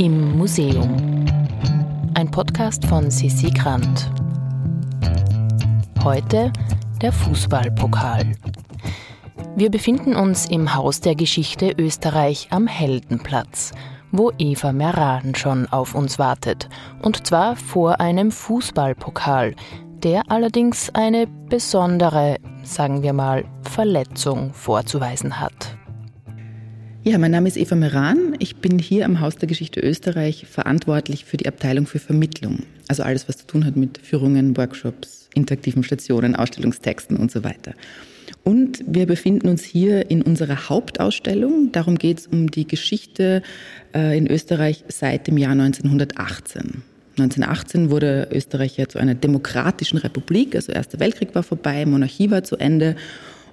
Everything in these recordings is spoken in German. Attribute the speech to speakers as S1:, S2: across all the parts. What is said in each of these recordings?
S1: Im Museum. Ein Podcast von Sissi Grant. Heute der Fußballpokal. Wir befinden uns im Haus der Geschichte Österreich am Heldenplatz, wo Eva Meran schon auf uns wartet. Und zwar vor einem Fußballpokal, der allerdings eine besondere, sagen wir mal, Verletzung vorzuweisen hat.
S2: Ja, mein Name ist Eva Meran. Ich bin hier am Haus der Geschichte Österreich verantwortlich für die Abteilung für Vermittlung. Also alles, was zu tun hat mit Führungen, Workshops, interaktiven Stationen, Ausstellungstexten und so weiter. Und wir befinden uns hier in unserer Hauptausstellung. Darum geht es um die Geschichte äh, in Österreich seit dem Jahr 1918. 1918 wurde Österreich ja zu einer demokratischen Republik, also Erster Weltkrieg war vorbei, Monarchie war zu Ende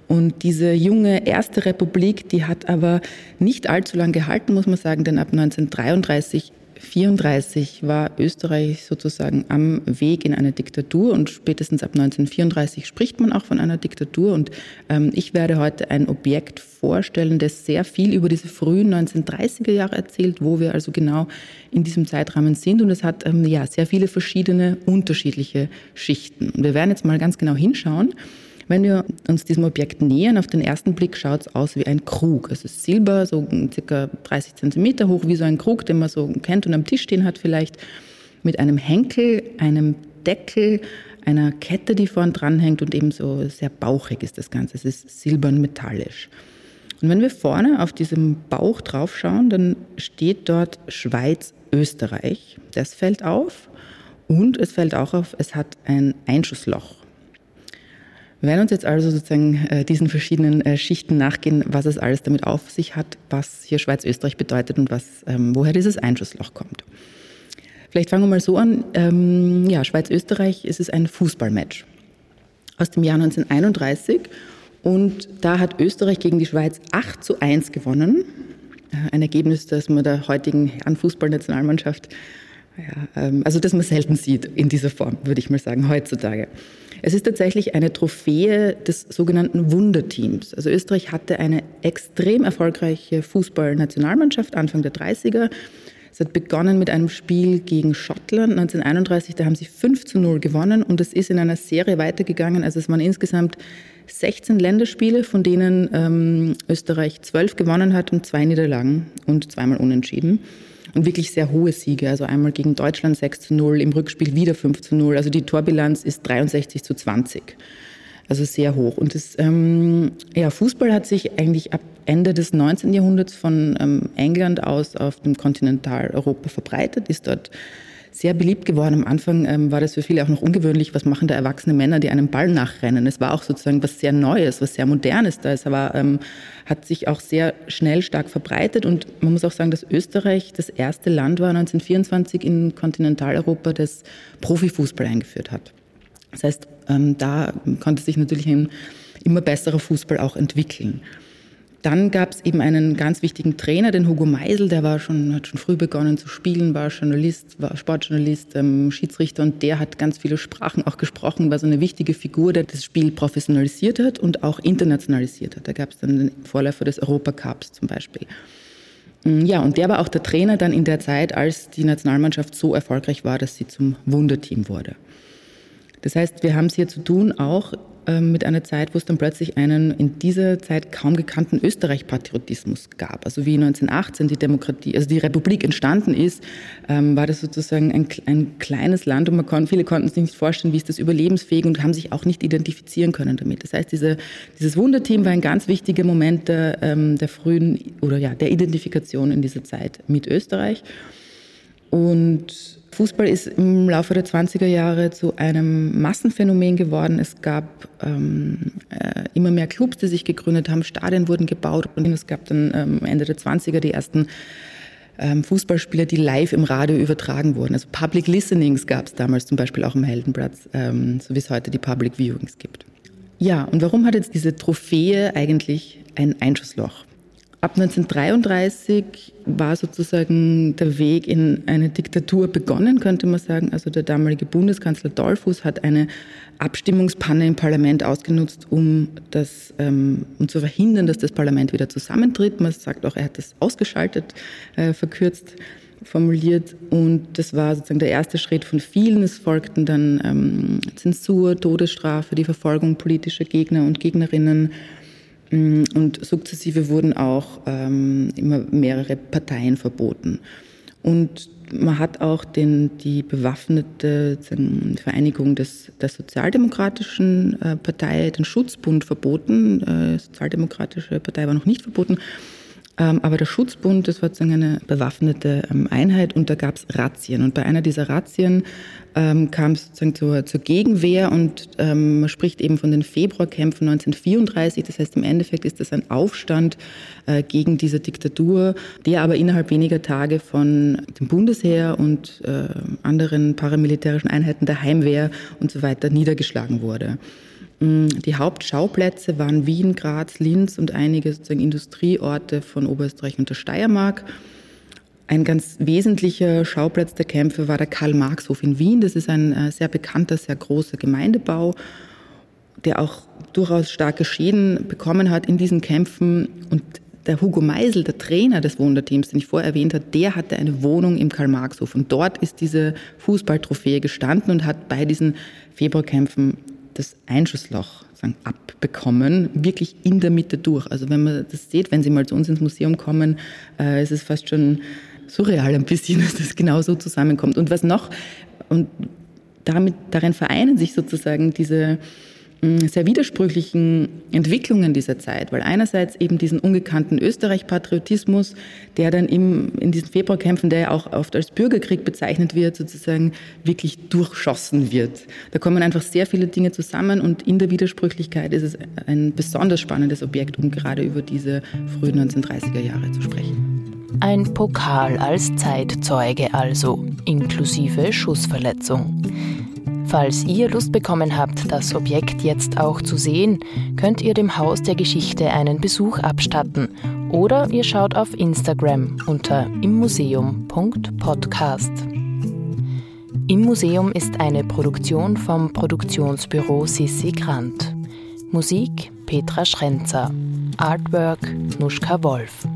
S2: und diese junge erste Republik, die hat aber nicht allzu lange gehalten, muss man sagen, denn ab 1933 1934 war Österreich sozusagen am Weg in eine Diktatur und spätestens ab 1934 spricht man auch von einer Diktatur. Und ähm, ich werde heute ein Objekt vorstellen, das sehr viel über diese frühen 1930er Jahre erzählt, wo wir also genau in diesem Zeitrahmen sind. Und es hat ähm, ja sehr viele verschiedene, unterschiedliche Schichten. Und wir werden jetzt mal ganz genau hinschauen. Wenn wir uns diesem Objekt nähern, auf den ersten Blick schaut es aus wie ein Krug. Es ist Silber, so circa 30 Zentimeter hoch, wie so ein Krug, den man so kennt und am Tisch stehen hat vielleicht, mit einem Henkel, einem Deckel, einer Kette, die vorn dran hängt und eben so sehr bauchig ist das Ganze. Es ist silbern metallisch. Und wenn wir vorne auf diesem Bauch draufschauen, dann steht dort Schweiz, Österreich. Das fällt auf. Und es fällt auch auf, es hat ein Einschussloch. Wir werden uns jetzt also sozusagen äh, diesen verschiedenen äh, Schichten nachgehen, was es alles damit auf sich hat, was hier Schweiz-Österreich bedeutet und was, ähm, woher dieses Einschussloch kommt. Vielleicht fangen wir mal so an. Ähm, ja, Schweiz-Österreich ist es ein Fußballmatch aus dem Jahr 1931 und da hat Österreich gegen die Schweiz 8 zu 1 gewonnen. Äh, ein Ergebnis, das man der heutigen Herrenfußballnationalmannschaft, ja, ähm, also das man selten sieht in dieser Form, würde ich mal sagen, heutzutage. Es ist tatsächlich eine Trophäe des sogenannten Wunderteams. Also Österreich hatte eine extrem erfolgreiche Fußballnationalmannschaft Anfang der 30er. Es hat begonnen mit einem Spiel gegen Schottland 1931, da haben sie 5 zu 0 gewonnen und es ist in einer Serie weitergegangen. Also es waren insgesamt 16 Länderspiele, von denen ähm, Österreich 12 gewonnen hat und zwei Niederlagen und zweimal unentschieden und wirklich sehr hohe Siege. Also einmal gegen Deutschland 6 zu 0, im Rückspiel wieder 5 zu 0. Also die Torbilanz ist 63 zu 20. Also sehr hoch. Und das, ähm, ja, Fußball hat sich eigentlich ab Ende des 19. Jahrhunderts von ähm, England aus auf dem Kontinentaleuropa verbreitet, ist dort sehr beliebt geworden. Am Anfang ähm, war das für viele auch noch ungewöhnlich. Was machen da erwachsene Männer, die einem Ball nachrennen? Es war auch sozusagen was sehr Neues, was sehr Modernes da. Es war, ähm, hat sich auch sehr schnell stark verbreitet und man muss auch sagen, dass Österreich das erste Land war 1924 in Kontinentaleuropa, das Profifußball eingeführt hat. Das heißt, ähm, da konnte sich natürlich ein immer besserer Fußball auch entwickeln. Dann gab es eben einen ganz wichtigen Trainer, den Hugo Meisel, der war schon, hat schon früh begonnen zu spielen, war Journalist, war Sportjournalist, ähm, Schiedsrichter und der hat ganz viele Sprachen auch gesprochen, war so eine wichtige Figur, der das Spiel professionalisiert hat und auch internationalisiert hat. Da gab es dann den Vorläufer des Europacups zum Beispiel. Mm, ja, und der war auch der Trainer dann in der Zeit, als die Nationalmannschaft so erfolgreich war, dass sie zum Wunderteam wurde. Das heißt, wir haben es hier zu tun auch mit einer Zeit, wo es dann plötzlich einen in dieser Zeit kaum gekannten Österreich-Patriotismus gab. Also wie 1918 die Demokratie, also die Republik entstanden ist, ähm, war das sozusagen ein, ein kleines Land und man kon, viele konnten sich nicht vorstellen, wie ist das überlebensfähig und haben sich auch nicht identifizieren können damit. Das heißt, diese, dieses Wunderteam war ein ganz wichtiger Moment der, ähm, der frühen oder ja der Identifikation in dieser Zeit mit Österreich. Und Fußball ist im Laufe der 20er Jahre zu einem Massenphänomen geworden. Es gab ähm, äh, immer mehr Clubs, die sich gegründet haben, Stadien wurden gebaut und es gab dann ähm, Ende der 20er die ersten ähm, Fußballspieler, die live im Radio übertragen wurden. Also Public Listenings gab es damals zum Beispiel auch im Heldenplatz, ähm, so wie es heute die Public Viewings gibt. Ja, und warum hat jetzt diese Trophäe eigentlich ein Einschussloch? Ab 1933 war sozusagen der Weg in eine Diktatur begonnen, könnte man sagen. Also der damalige Bundeskanzler Dollfuß hat eine Abstimmungspanne im Parlament ausgenutzt, um, das, ähm, um zu verhindern, dass das Parlament wieder zusammentritt. Man sagt auch, er hat das ausgeschaltet, äh, verkürzt. formuliert und das war sozusagen der erste Schritt von vielen. Es folgten dann ähm, Zensur, Todesstrafe, die Verfolgung politischer Gegner und Gegnerinnen und sukzessive wurden auch ähm, immer mehrere Parteien verboten. Und man hat auch den, die bewaffnete Vereinigung des, der Sozialdemokratischen äh, Partei, den Schutzbund, verboten. Äh, Sozialdemokratische Partei war noch nicht verboten. Ähm, aber der Schutzbund, das war sozusagen eine bewaffnete ähm, Einheit und da gab es Razzien. Und bei einer dieser Razzien ähm, kam es sozusagen zur, zur Gegenwehr und ähm, man spricht eben von den Februarkämpfen 1934. Das heißt, im Endeffekt ist das ein Aufstand äh, gegen diese Diktatur, der aber innerhalb weniger Tage von dem Bundesheer und äh, anderen paramilitärischen Einheiten der Heimwehr und so weiter niedergeschlagen wurde. Mm, die Hauptschauplätze waren Wien, Graz, Linz und einige sozusagen Industrieorte von Oberösterreich und der Steiermark. Ein ganz wesentlicher Schauplatz der Kämpfe war der Karl-Marx-Hof in Wien. Das ist ein äh, sehr bekannter, sehr großer Gemeindebau, der auch durchaus starke Schäden bekommen hat in diesen Kämpfen. Und der Hugo Meisel, der Trainer des Wunderteams, den ich vorher erwähnt habe, der hatte eine Wohnung im Karl-Marx-Hof. Und dort ist diese Fußballtrophäe gestanden und hat bei diesen Februarkämpfen das Einschussloch sagen, abbekommen, wirklich in der Mitte durch. Also wenn man das sieht, wenn Sie mal zu uns ins Museum kommen, äh, ist es fast schon surreal ein bisschen, dass das genau so zusammenkommt. Und was noch, und damit, darin vereinen sich sozusagen diese sehr widersprüchlichen Entwicklungen dieser Zeit, weil einerseits eben diesen ungekannten Österreich-Patriotismus, der dann im, in diesen Februarkämpfen, der ja auch oft als Bürgerkrieg bezeichnet wird, sozusagen wirklich durchschossen wird. Da kommen einfach sehr viele Dinge zusammen und in der Widersprüchlichkeit ist es ein besonders spannendes Objekt, um gerade über diese frühen 1930er Jahre zu sprechen.
S1: Ein Pokal als Zeitzeuge also, inklusive Schussverletzung. Falls ihr Lust bekommen habt, das Objekt jetzt auch zu sehen, könnt ihr dem Haus der Geschichte einen Besuch abstatten oder ihr schaut auf Instagram unter immuseum.podcast. Im Museum ist eine Produktion vom Produktionsbüro Sissi Grant. Musik Petra Schrenzer. Artwork Nuschka Wolf.